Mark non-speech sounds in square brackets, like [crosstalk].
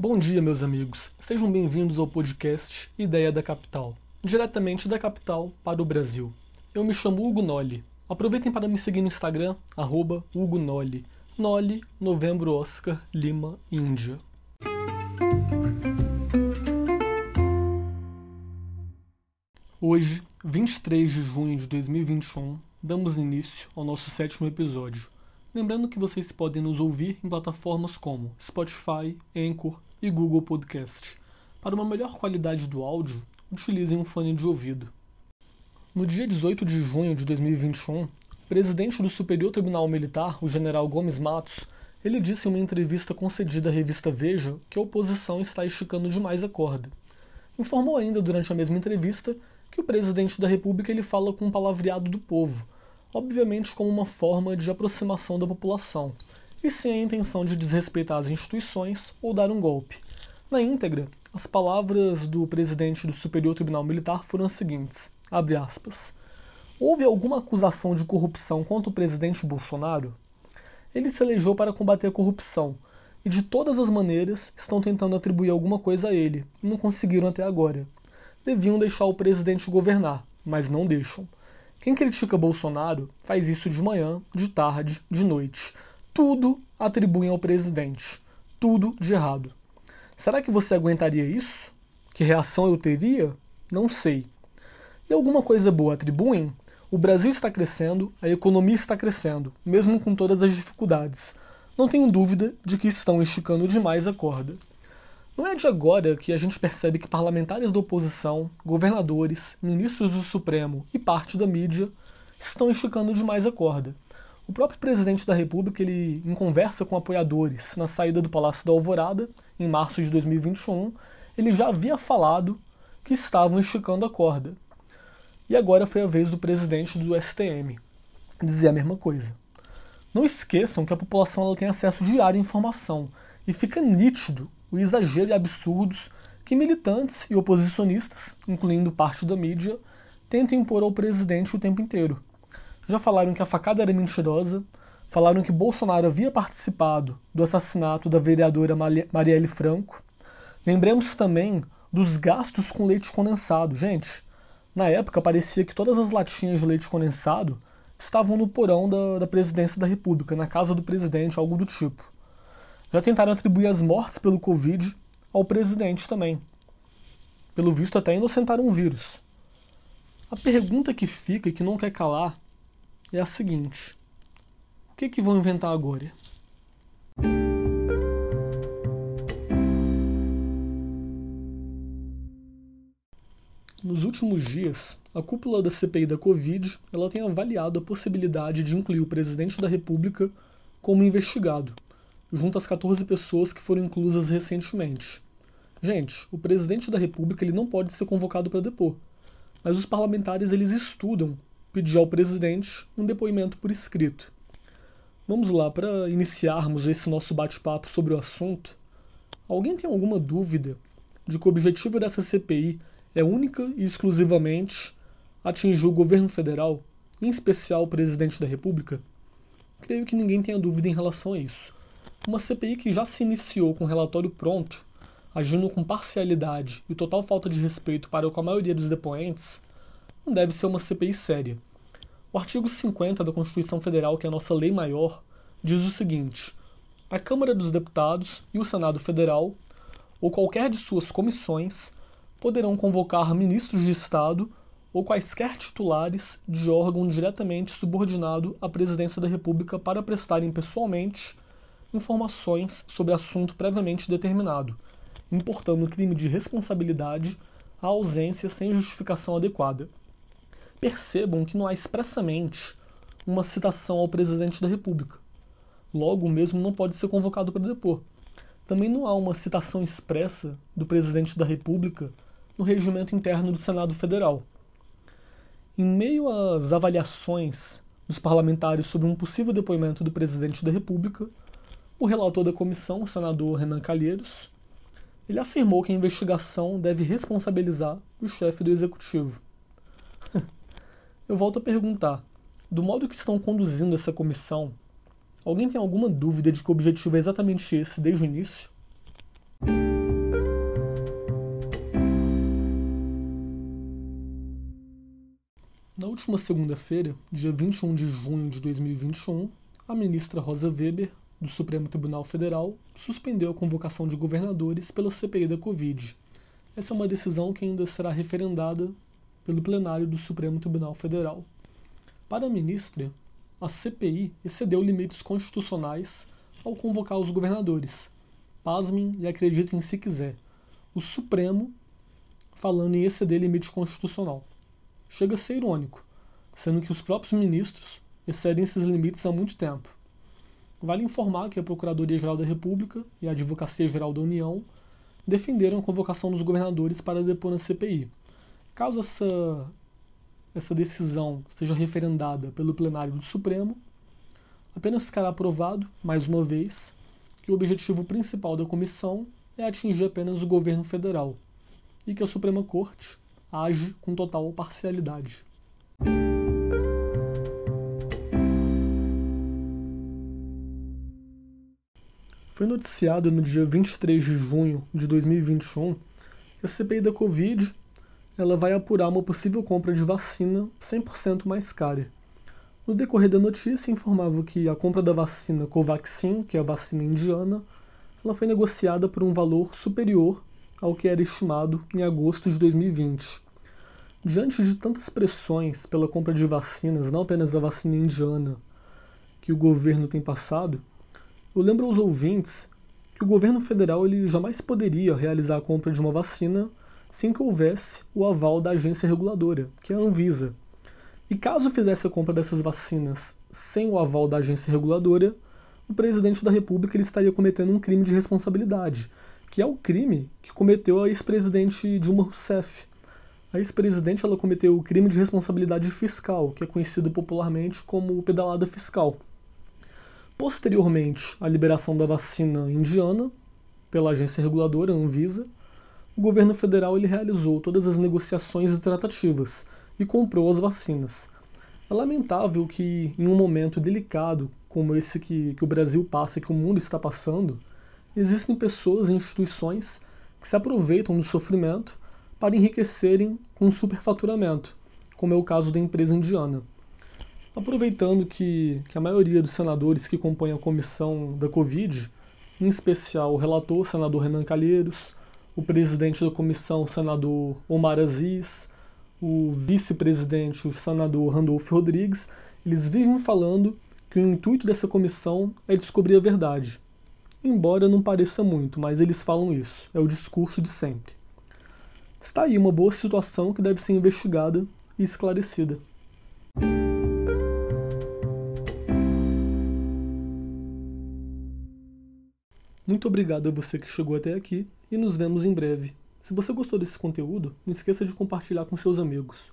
Bom dia, meus amigos. Sejam bem-vindos ao podcast Ideia da Capital, diretamente da capital para o Brasil. Eu me chamo Hugo Noli. Aproveitem para me seguir no Instagram, arroba Hugo Noli. Noli, Novembro Oscar, Lima, Índia. Hoje, 23 de junho de 2021, damos início ao nosso sétimo episódio. Lembrando que vocês podem nos ouvir em plataformas como Spotify, Anchor e Google Podcast. Para uma melhor qualidade do áudio, utilizem um fone de ouvido. No dia 18 de junho de 2021, o presidente do Superior Tribunal Militar, o general Gomes Matos, ele disse em uma entrevista concedida à revista Veja que a oposição está esticando demais a corda. Informou ainda durante a mesma entrevista que o presidente da República ele fala com um palavreado do povo, obviamente como uma forma de aproximação da população, e sem a intenção de desrespeitar as instituições ou dar um golpe. Na íntegra, as palavras do presidente do Superior Tribunal Militar foram as seguintes: aspas. Houve alguma acusação de corrupção contra o presidente Bolsonaro? Ele se elegeu para combater a corrupção e de todas as maneiras estão tentando atribuir alguma coisa a ele e não conseguiram até agora deviam deixar o presidente governar, mas não deixam. Quem critica Bolsonaro faz isso de manhã, de tarde, de noite. Tudo atribuem ao presidente. Tudo de errado. Será que você aguentaria isso? Que reação eu teria? Não sei. E alguma coisa boa atribuem? O Brasil está crescendo, a economia está crescendo, mesmo com todas as dificuldades. Não tenho dúvida de que estão esticando demais a corda. Não é de agora que a gente [laughs] percebe que parlamentares da oposição, governadores, ministros do Supremo e parte da mídia estão esticando demais a corda. O próprio presidente da República, ele, em conversa com apoiadores na saída do Palácio da Alvorada, em março de 2021, ele já havia falado que estavam esticando a corda. E agora foi a vez do presidente do STM dizer a mesma coisa. Não esqueçam que a população ela tem acesso diário à informação e fica nítido o exagero e absurdos que militantes e oposicionistas, incluindo parte da mídia, tentam impor ao presidente o tempo inteiro. Já falaram que a facada era mentirosa, falaram que Bolsonaro havia participado do assassinato da vereadora Marielle Franco. Lembremos também dos gastos com leite condensado. Gente, na época parecia que todas as latinhas de leite condensado estavam no porão da, da presidência da República, na casa do presidente, algo do tipo já tentaram atribuir as mortes pelo Covid ao presidente também. Pelo visto, até inocentaram um vírus. A pergunta que fica e que não quer calar é a seguinte: o que, que vão inventar agora? Nos últimos dias, a cúpula da CPI da Covid ela tem avaliado a possibilidade de incluir o presidente da República como investigado junto às 14 pessoas que foram inclusas recentemente. Gente, o presidente da República ele não pode ser convocado para depor, mas os parlamentares eles estudam pedir ao presidente um depoimento por escrito. Vamos lá, para iniciarmos esse nosso bate-papo sobre o assunto, alguém tem alguma dúvida de que o objetivo dessa CPI é única e exclusivamente atingir o governo federal, em especial o presidente da República? Creio que ninguém tenha dúvida em relação a isso. Uma CPI que já se iniciou com relatório pronto, agindo com parcialidade e total falta de respeito para com a maioria dos depoentes, não deve ser uma CPI séria. O artigo 50 da Constituição Federal, que é a nossa lei maior, diz o seguinte: a Câmara dos Deputados e o Senado Federal, ou qualquer de suas comissões, poderão convocar ministros de Estado ou quaisquer titulares de órgão diretamente subordinado à Presidência da República para prestarem pessoalmente informações sobre assunto previamente determinado, importando o crime de responsabilidade à ausência sem justificação adequada. Percebam que não há expressamente uma citação ao presidente da República. Logo, o mesmo não pode ser convocado para depor. Também não há uma citação expressa do presidente da República no regimento interno do Senado Federal. Em meio às avaliações dos parlamentares sobre um possível depoimento do presidente da República, o relator da comissão, o senador Renan Calheiros, ele afirmou que a investigação deve responsabilizar o chefe do executivo. [laughs] Eu volto a perguntar: do modo que estão conduzindo essa comissão, alguém tem alguma dúvida de que o objetivo é exatamente esse desde o início? Na última segunda-feira, dia 21 de junho de 2021, a ministra Rosa Weber do Supremo Tribunal Federal, suspendeu a convocação de governadores pela CPI da Covid. Essa é uma decisão que ainda será referendada pelo plenário do Supremo Tribunal Federal. Para a ministra, a CPI excedeu limites constitucionais ao convocar os governadores. Pasmem e acreditem se quiser. O Supremo falando em exceder limite constitucional. Chega a ser irônico, sendo que os próprios ministros excedem esses limites há muito tempo. Vale informar que a Procuradoria-Geral da República e a Advocacia-Geral da União defenderam a convocação dos governadores para depor na CPI. Caso essa, essa decisão seja referendada pelo plenário do Supremo, apenas ficará aprovado, mais uma vez, que o objetivo principal da comissão é atingir apenas o governo federal e que a Suprema Corte age com total parcialidade. Foi noticiado no dia 23 de junho de 2021 que a CPI da Covid ela vai apurar uma possível compra de vacina 100% mais cara. No decorrer da notícia, informava que a compra da vacina Covaxin, que é a vacina indiana, ela foi negociada por um valor superior ao que era estimado em agosto de 2020. Diante de tantas pressões pela compra de vacinas, não apenas a vacina indiana, que o governo tem passado, eu lembro aos ouvintes que o governo federal ele jamais poderia realizar a compra de uma vacina sem que houvesse o aval da agência reguladora, que é a Anvisa. E caso fizesse a compra dessas vacinas sem o aval da agência reguladora, o presidente da República ele estaria cometendo um crime de responsabilidade, que é o crime que cometeu a ex-presidente Dilma Rousseff, a ex-presidente ela cometeu o crime de responsabilidade fiscal, que é conhecido popularmente como pedalada fiscal. Posteriormente à liberação da vacina indiana pela agência reguladora Anvisa, o governo federal ele realizou todas as negociações e tratativas e comprou as vacinas. É lamentável que, em um momento delicado como esse que, que o Brasil passa, que o mundo está passando, existem pessoas e instituições que se aproveitam do sofrimento para enriquecerem com superfaturamento, como é o caso da empresa indiana. Aproveitando que, que a maioria dos senadores que compõem a comissão da Covid, em especial o relator, senador Renan Calheiros, o presidente da comissão, senador Omar Aziz, o vice-presidente, o senador Randolfo Rodrigues, eles vivem falando que o intuito dessa comissão é descobrir a verdade. Embora não pareça muito, mas eles falam isso, é o discurso de sempre. Está aí uma boa situação que deve ser investigada e esclarecida. Muito obrigado a você que chegou até aqui e nos vemos em breve. Se você gostou desse conteúdo, não esqueça de compartilhar com seus amigos.